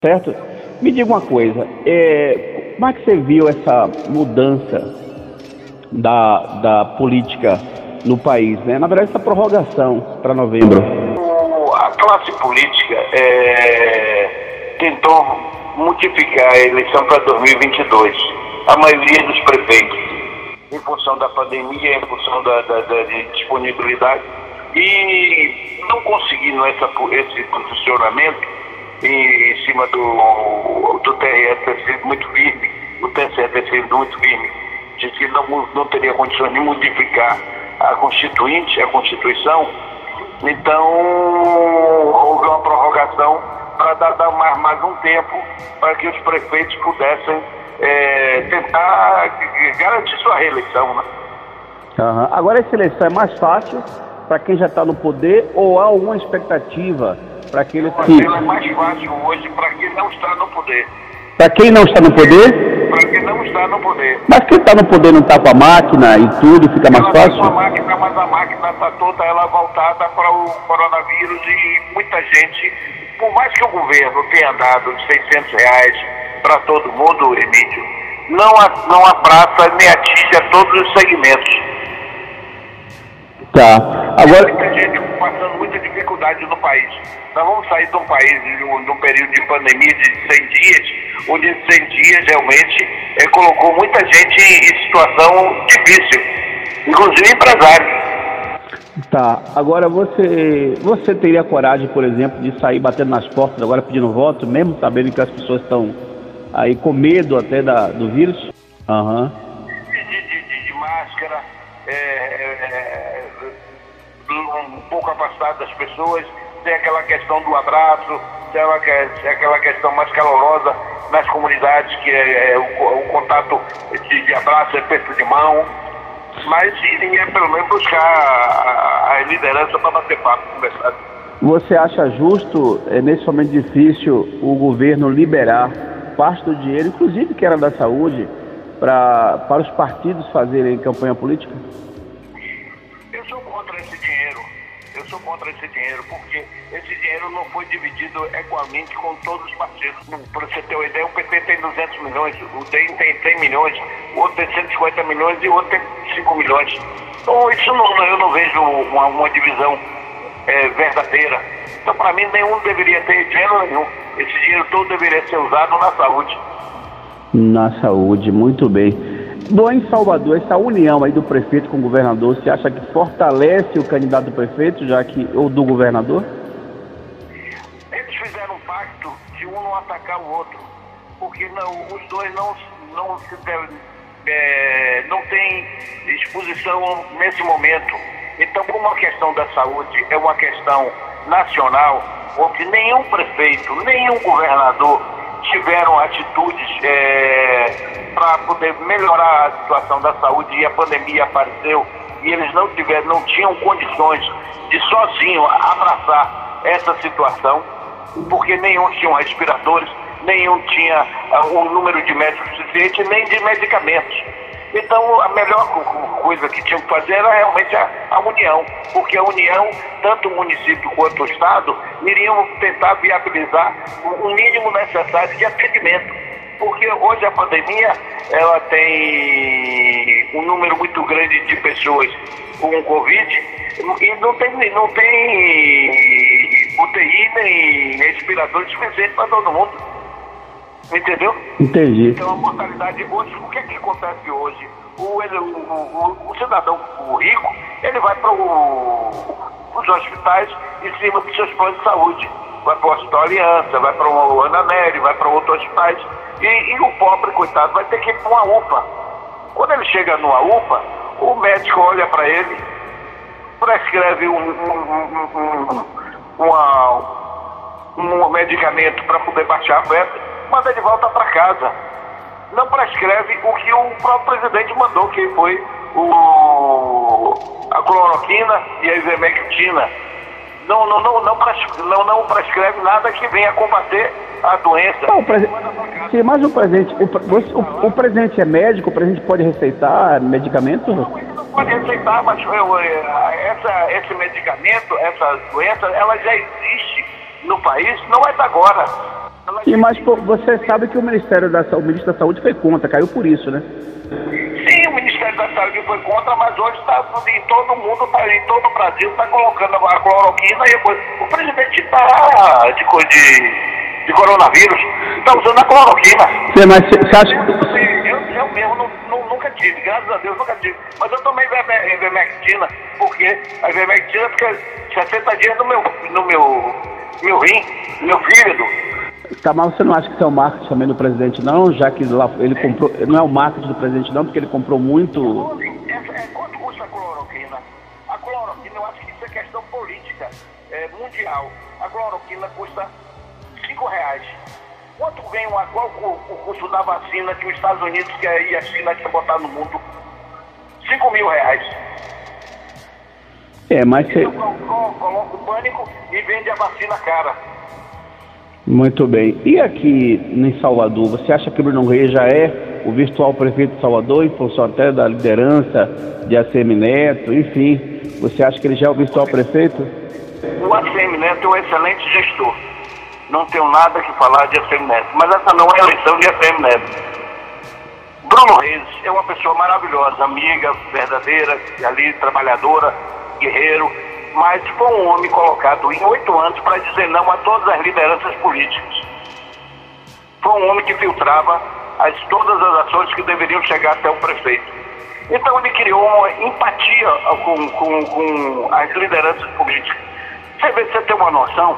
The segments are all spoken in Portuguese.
Certo? Me diga uma coisa, é, como é que você viu essa mudança da, da política no país, né? Na verdade, essa prorrogação para novembro. A classe política é, tentou modificar a eleição para 2022. A maioria dos prefeitos, em função da pandemia, em função da, da, da disponibilidade, e não conseguindo essa, esse posicionamento em cima do, do TRE ter sido muito firme, o TSE ter sido muito firme, de que não, não teria condições de modificar a Constituinte, a Constituição, então houve uma prorrogação para dar, dar mais, mais, um tempo para que os prefeitos pudessem é, tentar garantir sua reeleição. Né? Uhum. Agora essa eleição é mais fácil para quem já está no poder ou há alguma expectativa para aqueles que. é mais fácil hoje para quem não está no poder. Para quem não está no poder? Para quem não está no poder. Mas quem está no poder não está com a máquina e tudo, fica mais ela fácil? Está com a máquina, mas a máquina está toda ela voltada para o coronavírus e muita gente, por mais que o governo tenha dado 600 reais para todo mundo, Emílio, não, não abraça nem atinge todos os segmentos. Tá. Agora... Muita gente passando muita dificuldade no país. Nós vamos sair de um país, de um, de um período de pandemia de 100 dias, onde 100 dias realmente é, colocou muita gente em situação difícil, inclusive empresários. Tá. Agora você, você teria coragem, por exemplo, de sair batendo nas portas agora pedindo voto, mesmo sabendo que as pessoas estão aí com medo até da, do vírus? Aham. Uhum. De, de, de, máscara, é, é, um pouco afastado das pessoas, tem aquela questão do abraço, tem aquela questão mais calorosa nas comunidades, que é, é o, o, contato de, de abraço, é perto de mão, mas iria pelo menos buscar a, a liderança para bater papo, conversar. Você acha justo, é, nesse momento difícil, o governo liberar parte do dinheiro, inclusive que era da saúde, pra, para os partidos fazerem campanha política? Sou contra esse dinheiro, porque esse dinheiro não foi dividido equalmente com todos os partidos. Para você ter uma ideia, o PT tem 200 milhões, o DEM tem 100 milhões, o outro tem 150 milhões e o outro tem 5 milhões. Então, isso não, eu não vejo uma, uma divisão é, verdadeira. Então, para mim, nenhum deveria ter dinheiro nenhum. Esse dinheiro todo deveria ser usado na saúde. Na saúde, muito bem. Bom, em Salvador, essa união aí do prefeito com o governador, você acha que fortalece o candidato do prefeito, já que ou do governador? Eles fizeram um pacto de um não atacar o outro, porque não, os dois não não se é, não tem exposição nesse momento. Então, como a questão da saúde é uma questão nacional, onde nenhum prefeito, nenhum governador tiveram atitudes é, para poder melhorar a situação da saúde e a pandemia apareceu e eles não tiveram, não tinham condições de sozinho abraçar essa situação, porque nenhum tinha respiradores, nenhum tinha o um número de médicos suficiente, nem de medicamentos. Então, a melhor coisa que tinham que fazer era realmente a, a, união, porque a união, tanto o município quanto o Estado, iriam tentar viabilizar o, mínimo necessário de atendimento. Porque hoje a pandemia, ela tem um número muito grande de pessoas com Covid e não tem, não tem UTI nem respirador suficiente para todo mundo. Entendeu? Entendi. Então a mortalidade hoje, o que, que acontece hoje? O, ele, o, o, o, cidadão o rico, ele vai para os hospitais em cima dos seus planos de saúde. Vai para o Hospital Aliança, vai para o Ananeri, vai para outros hospitais. E, e, o pobre, coitado, vai ter que ir para uma UPA. Quando ele chega numa UPA, o médico olha para ele, prescreve um, um, um, uma, um medicamento para poder baixar a febre manda de volta para casa. Não prescreve o que o próprio presidente mandou, que foi o, a cloroquina e a ivermectina. Não, não, não, não, prescreve, não, não prescreve nada que venha combater a doença. Não. Sim, mas o presidente, o, o, o, presidente é médico, o presidente pode receitar medicamento? Não, ele não pode receitar, mas eu, essa, esse medicamento, essa doença, ela já existe no país, não é de agora. Sim, mas pô, você sabe que o Ministério da Saúde, o ministro da Saúde foi contra, caiu por isso, né? Sim, o Ministério da Saúde foi contra, mas hoje está em todo mundo, tá, em todo o Brasil, está colocando a cloroquina e coisa. O presidente está de, de, de coronavírus, está usando a cloroquina. Sim, mas você acha Eu, eu mesmo não, não, nunca tive, graças a Deus nunca tive. Mas eu tomei ivermectina, porque a ivermectina fica 60 dias no meu, no meu, meu rim, no meu fígado. Tá, mas você não acha que isso é o marketing também do presidente, não? Já que lá ele comprou. Não é o marketing do presidente, não, porque ele comprou muito. É, é, quanto custa a cloroquina? A cloroquina, eu acho que isso é questão política é, mundial. A cloroquina custa 5 reais. Quanto vem uma, qual o, o custo da vacina que os Estados Unidos quer, e a China quer botar no mundo? 5 mil reais. É, mas. Então, coloca o pânico e vende a vacina cara. Muito bem. E aqui em Salvador, você acha que Bruno Reis já é o virtual prefeito de Salvador, em função até da liderança de ACM Neto, enfim, você acha que ele já é o virtual prefeito? O ACM Neto é um excelente gestor. Não tenho nada que falar de ACM Neto, mas essa não é a eleição de ACM Neto. Bruno Reis é uma pessoa maravilhosa, amiga, verdadeira, ali, trabalhadora, guerreiro, mas foi um homem colocado em oito anos para dizer não a todas as lideranças políticas. Foi um homem que filtrava as, todas as ações que deveriam chegar até o prefeito. Então ele criou uma empatia com, com, com as lideranças políticas. Você vê, você tem uma noção,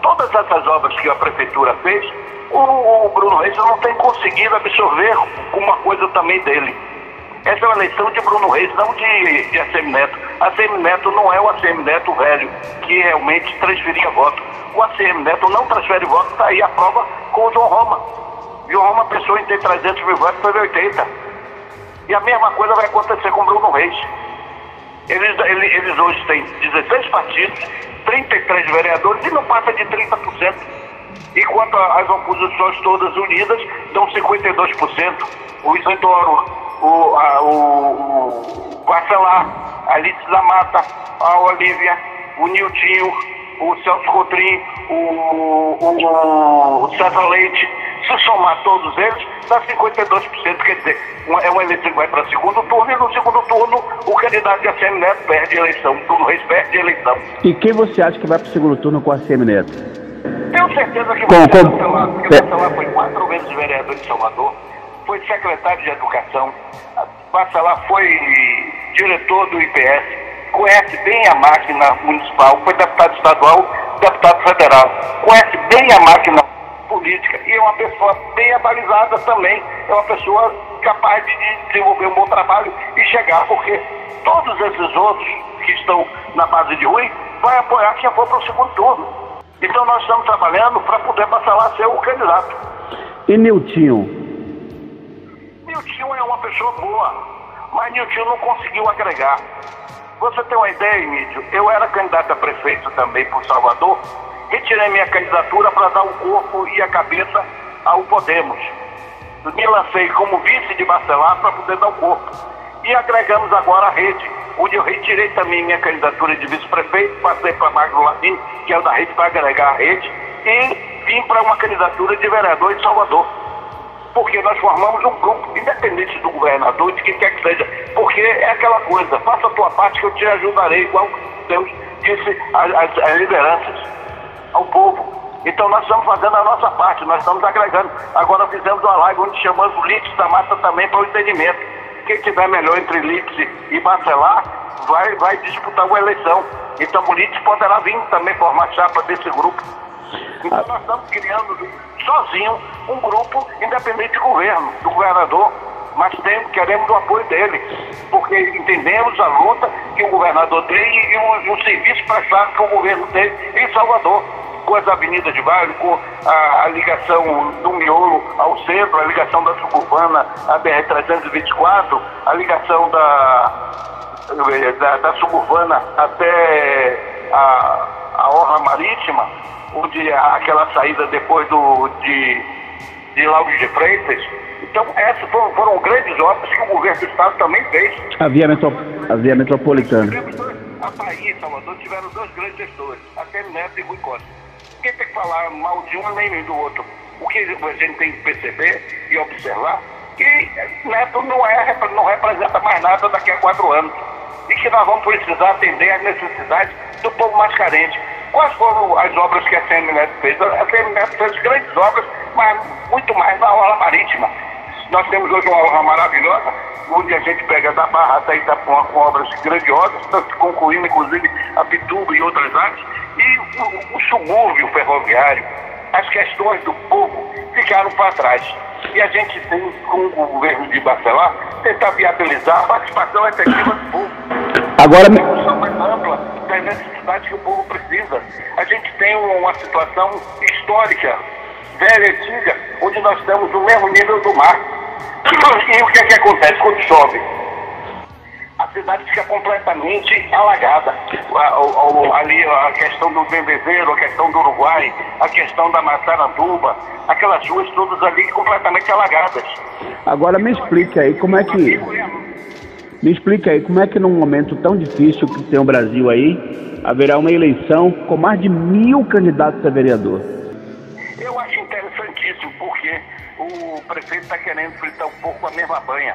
todas essas obras que a prefeitura fez, o, o Bruno Reis não tem conseguido absorver uma coisa também dele. Essa é uma eleição de Bruno Reis, não de, de ACM Neto. ACM Neto não é o ACM Neto velho, que realmente transferia voto. O ACM Neto não transfere voto, está aí a prova com o João Roma. João Roma pensou em ter 300 mil votos, teve 80. E a mesma coisa vai acontecer com Bruno Reis. Eles, eles, hoje têm 16 partidos, 33 vereadores e não passa de 30%. Enquanto as oposições todas unidas dão 52%. O Isidoro, o, a, o, o Barcelar, a Alice da Mata, a Olívia, o Niltinho, o Celso Cotrim, o, o, o César Leite, se somar todos eles, dá 52%, quer dizer, é uma eleição que vai para segundo turno, e no segundo turno o candidato de ACM Neto perde a eleição, o Reis perde a eleição. E quem você acha que vai para o segundo turno com a ACM Neto? Tenho certeza que Com- você com- Bacelar, porque é. Bacelar foi quatro vezes vereador de Salvador, foi secretário de Educação, Bacelar foi diretor do IPS, conhece bem a máquina municipal, foi deputado estadual, deputado federal, conhece bem a máquina política e é uma pessoa bem avalizada também, é uma pessoa capaz de desenvolver um bom trabalho e chegar, porque todos esses outros que estão na base de Rui vai apoiar quem for para o segundo turno. Então nós estamos trabalhando para poder passar lá ser o candidato. E Niltinho? Nilton é uma pessoa boa, mas Nilton não conseguiu agregar. Você tem uma ideia, Emílio? Eu era candidato a prefeito também por Salvador, retirei minha candidatura para dar o corpo e a cabeça ao Podemos. Me lancei como vice de Bacelar para poder dar o corpo. E agregamos agora a rede, onde eu retirei também minha candidatura de vice-prefeito, passei para Magno Latim, que é o da rede, para agregar a rede, e vim para uma candidatura de vereador em Salvador porque nós formamos um grupo, independente do governador, de quem quer que seja, porque é aquela coisa, faça a tua parte que eu te ajudarei, igual Deus disse às, lideranças, ao povo. Então nós estamos fazendo a nossa parte, nós estamos agregando. Agora fizemos uma live onde chamamos o Lix da Massa também para o entendimento. Quem tiver melhor entre Lix e Bacelar vai, vai disputar uma eleição. Então o Lix poderá vir também formar chapa desse grupo. Então nós estamos criando sozinho um grupo independente do governo, do governador, mas tem, queremos o apoio dele, porque entendemos a luta que o governador tem e o, o serviço prestado que o governo tem em Salvador, com as avenidas de bairro, com a, a ligação do miolo ao centro, a ligação da suburbana à BR-324, a ligação da, da, da suburbana até a, a orla marítima, onde aquela saída depois do, de, de Lauro de Freitas. Então, essas foram, foram grandes obras que o governo do Estado também fez. A via, metro... a via metropolitana. A Bahia e Salvador tiveram dois grandes gestores, até Neto e Rui Costa. Ninguém tem que falar mal de um nem do outro. O que a gente tem que perceber e observar que Neto não, é, não representa mais nada daqui a quatro anos. E que nós vamos precisar atender às necessidades do povo mais carente. Quais foram as obras que a Neto fez? A Neto fez grandes obras, mas muito mais na orla marítima. Nós temos hoje uma orla maravilhosa, onde a gente pega da Barra até Itapuã com obras grandiosas, concluindo inclusive a Pituba e outras áreas, e o, o subúrbio ferroviário, as questões do povo ficaram para trás. E a gente tem, com o governo de Barcelona, tentar viabilizar a participação efetiva do povo. Agora, uma mais ampla das necessidades que o povo precisa. A gente tem uma situação histórica, velha, antiga, onde nós estamos no mesmo nível do mar. E o que é que acontece quando chove? A cidade fica completamente alagada. ali a questão do Vendezeiro, a questão do Uruguai, a questão da Massaranduba, aquelas ruas todas ali completamente alagadas. Agora me explique aí como é que. Me explique aí como é que num momento tão difícil que tem o Brasil aí, haverá uma eleição com mais de mil candidatos a vereador. Eu acho interessantíssimo, porque o prefeito está querendo fritar um pouco a mesma banha.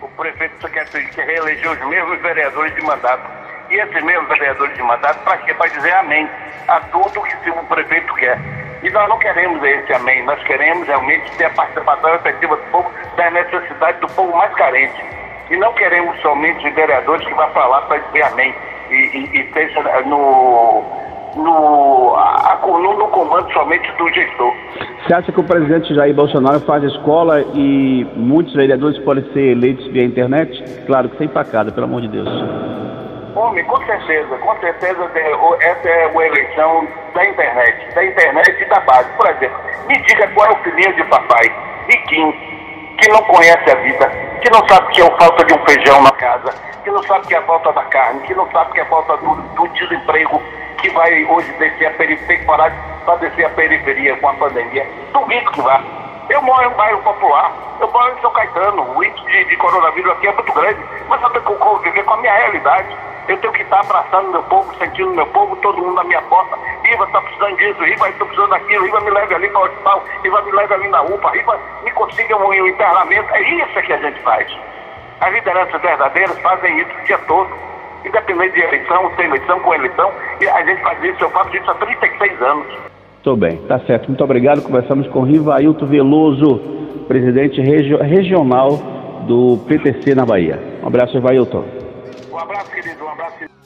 O prefeito só quer, quer reeleger os mesmos vereadores de mandato. E esses mesmos vereadores de mandato, para quê? Para dizer amém a tudo que o prefeito quer. E nós não queremos esse amém, nós queremos realmente ter a participação efetiva do povo das necessidades do povo mais carente. E não queremos somente vereadores que vão falar para dizer amém e, e, e esteja no, no, a, no, no comando somente do gestor. Você acha que o presidente Jair Bolsonaro faz escola e muitos vereadores podem ser eleitos via internet? Claro que sem facada, pelo amor de Deus. Homem, com certeza, com certeza essa é uma eleição da internet, da internet e da base. Por exemplo, me diga qual é o filhinho de papai, riquinho, que não conhece a vida, que não sabe que é a falta de um feijão na casa, que não sabe que é a falta da carne, que não sabe que é a falta do, do desemprego, que vai hoje descer a periferia, para descer a periferia com a pandemia. Duvido que vá. Eu moro em um bairro popular, eu moro em São Caetano, o índice de, de coronavírus aqui é muito grande, mas eu tenho que conviver com a minha realidade. Eu tenho que estar abraçando meu povo, sentindo meu povo, todo mundo na minha porta. Riva está precisando disso, Riva estou precisando daquilo, Riva me leve ali para o hospital, Riva me leve ali na UPA, Riva me consiga um, um internamento. É isso que a gente faz. As lideranças verdadeiras fazem isso o dia todo. Independente de eleição, sem eleição, com eleição, e a gente faz isso, eu faço isso há 36 anos. Estou bem, tá certo. Muito obrigado. Conversamos com Rivailton Veloso, presidente regi regional do PTC na Bahia. Um abraço, Rivailton. Um abraço, querido. Um abraço. Querido.